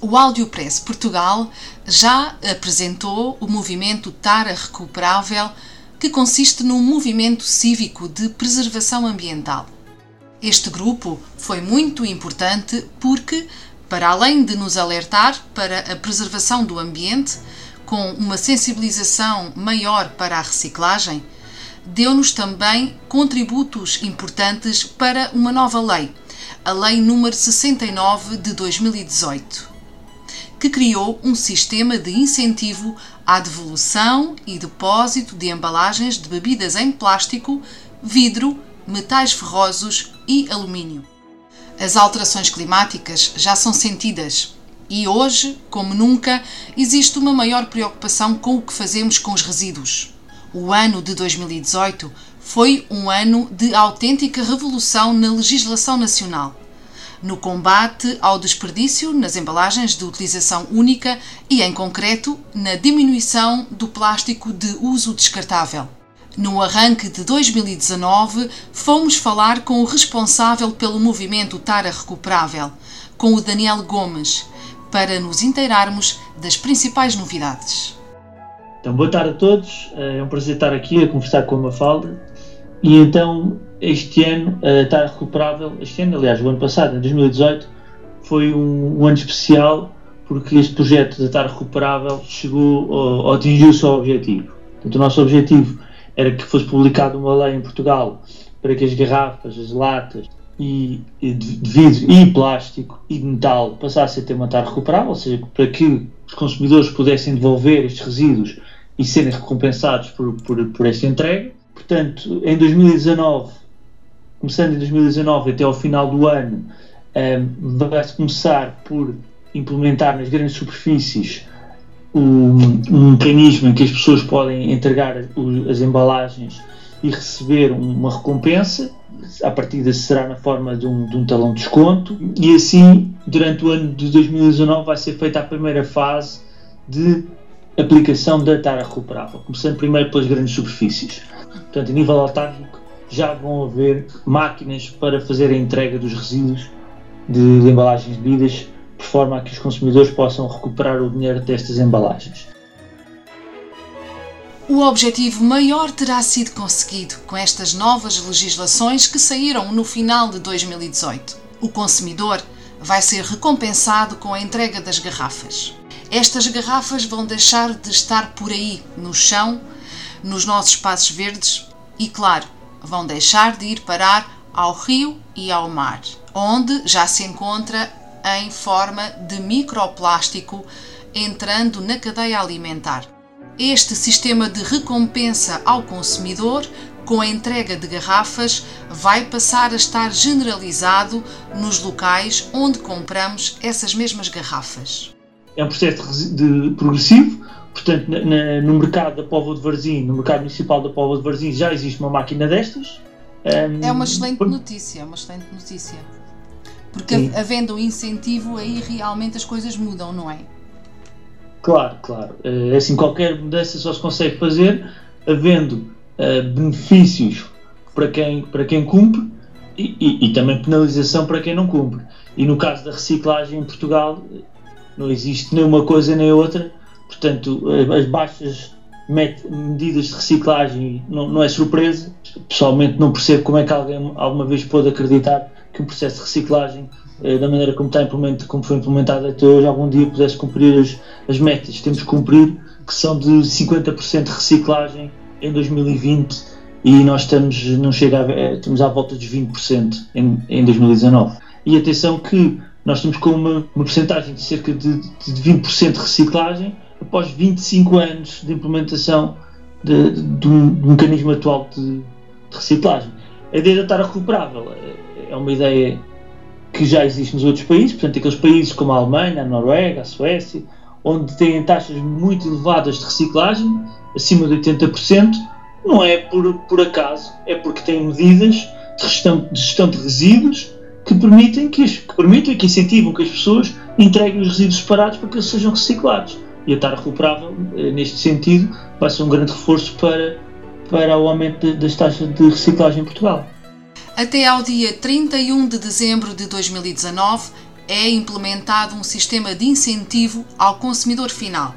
O Audiopress Portugal já apresentou o movimento Tara Recuperável, que consiste num movimento cívico de preservação ambiental. Este grupo foi muito importante porque, para além de nos alertar para a preservação do ambiente, com uma sensibilização maior para a reciclagem, deu-nos também contributos importantes para uma nova lei, a Lei número 69 de 2018 que criou um sistema de incentivo à devolução e depósito de embalagens de bebidas em plástico, vidro, metais ferrosos e alumínio. As alterações climáticas já são sentidas e hoje, como nunca, existe uma maior preocupação com o que fazemos com os resíduos. O ano de 2018 foi um ano de autêntica revolução na legislação nacional no combate ao desperdício nas embalagens de utilização única e, em concreto, na diminuição do plástico de uso descartável. No arranque de 2019, fomos falar com o responsável pelo movimento Tara Recuperável, com o Daniel Gomes, para nos inteirarmos das principais novidades. Então, boa tarde a todos. É um prazer estar aqui a conversar com a Mafalda. E então, este ano uh, está recuperável. Este ano, aliás, o ano passado, em 2018, foi um, um ano especial porque este projeto de estar recuperável chegou ou atingiu o seu objetivo. Portanto, o nosso objetivo era que fosse publicada uma lei em Portugal para que as garrafas, as latas e, e de vidro e plástico e de metal passassem a ter uma taxa recuperável, ou seja, para que os consumidores pudessem devolver estes resíduos e serem recompensados por, por, por esta entrega. Portanto, em 2019 começando em 2019 até ao final do ano, um, vai-se começar por implementar nas grandes superfícies um, um, mecanismo em que as pessoas podem entregar as embalagens e receber uma recompensa. A partir será na forma de um, de um talão de desconto, e assim, durante o ano de 2019, vai ser feita a primeira fase de aplicação da tara recuperável, começando primeiro pelas grandes superfícies. Portanto, a nível autárquico, já vão haver máquinas para fazer a entrega dos resíduos de, de embalagens de bebidas, de forma a que os consumidores possam recuperar o dinheiro destas embalagens. O objetivo maior terá sido conseguido com estas novas legislações que saíram no final de 2018. O consumidor vai ser recompensado com a entrega das garrafas. Estas garrafas vão deixar de estar por aí, no chão, nos nossos espaços verdes e, claro, vão deixar de ir parar ao rio e ao mar, onde já se encontra em forma de microplástico entrando na cadeia alimentar. Este sistema de recompensa ao consumidor com a entrega de garrafas vai passar a estar generalizado nos locais onde compramos essas mesmas garrafas. É um processo de progressivo, Portanto, na, na, no mercado da Póvoa de Varzim, no mercado municipal da Póvoa de Varzim, já existe uma máquina destas. Um, é uma excelente por... notícia, é uma excelente notícia. Porque Sim. havendo um incentivo, aí realmente as coisas mudam, não é? Claro, claro. É assim, qualquer mudança só se consegue fazer havendo uh, benefícios para quem, para quem cumpre e, e, e, também penalização para quem não cumpre. E no caso da reciclagem em Portugal, não existe nem uma coisa nem outra Portanto, as baixas medidas de reciclagem não, não, é surpresa. Pessoalmente não percebo como é que alguém alguma vez pôde acreditar que um processo de reciclagem, eh, da maneira como, está como foi implementado até hoje, algum dia pudesse cumprir as, as metas. Temos que cumprir que são de 50% de reciclagem em 2020 e nós estamos, não chega a, eh, estamos à volta dos 20% em, em 2019. E atenção que nós estamos com uma, uma porcentagem de cerca de, de 20% de reciclagem após 25 anos de implementação de, de, de um, do mecanismo atual de, de, reciclagem. A ideia de estar recuperável é, é uma ideia que já existe nos outros países, portanto, aqueles países como a Alemanha, a Noruega, a Suécia, onde têm taxas muito elevadas de reciclagem, acima de 80%, não é por, por acaso, é porque têm medidas de gestão de, gestão de resíduos que permitem que, que permitem que incentivam que as pessoas entreguem os resíduos separados para que eles sejam reciclados. E a TAR recuperável, eh, neste sentido, vai ser um grande reforço para, para o aumento das taxas de reciclagem em Portugal. Até ao dia 31 de dezembro de 2019, é implementado um sistema de incentivo ao consumidor final,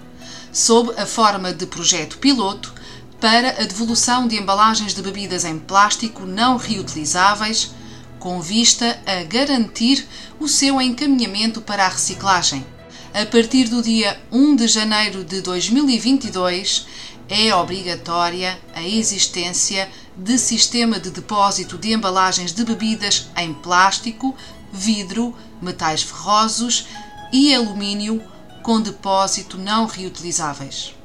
sob a forma de projeto piloto para a devolução de embalagens de bebidas em plástico não reutilizáveis, com vista a garantir o seu encaminhamento para a reciclagem. A partir do dia 1 de janeiro de 2022, é obrigatória a existência de sistema de depósito de embalagens de bebidas em plástico, vidro, metais ferrosos e alumínio com depósito não reutilizáveis.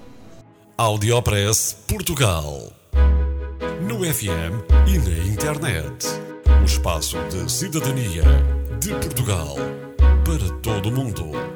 Audiopress Portugal. No FM e na internet. O espaço de cidadania de Portugal para todo o mundo.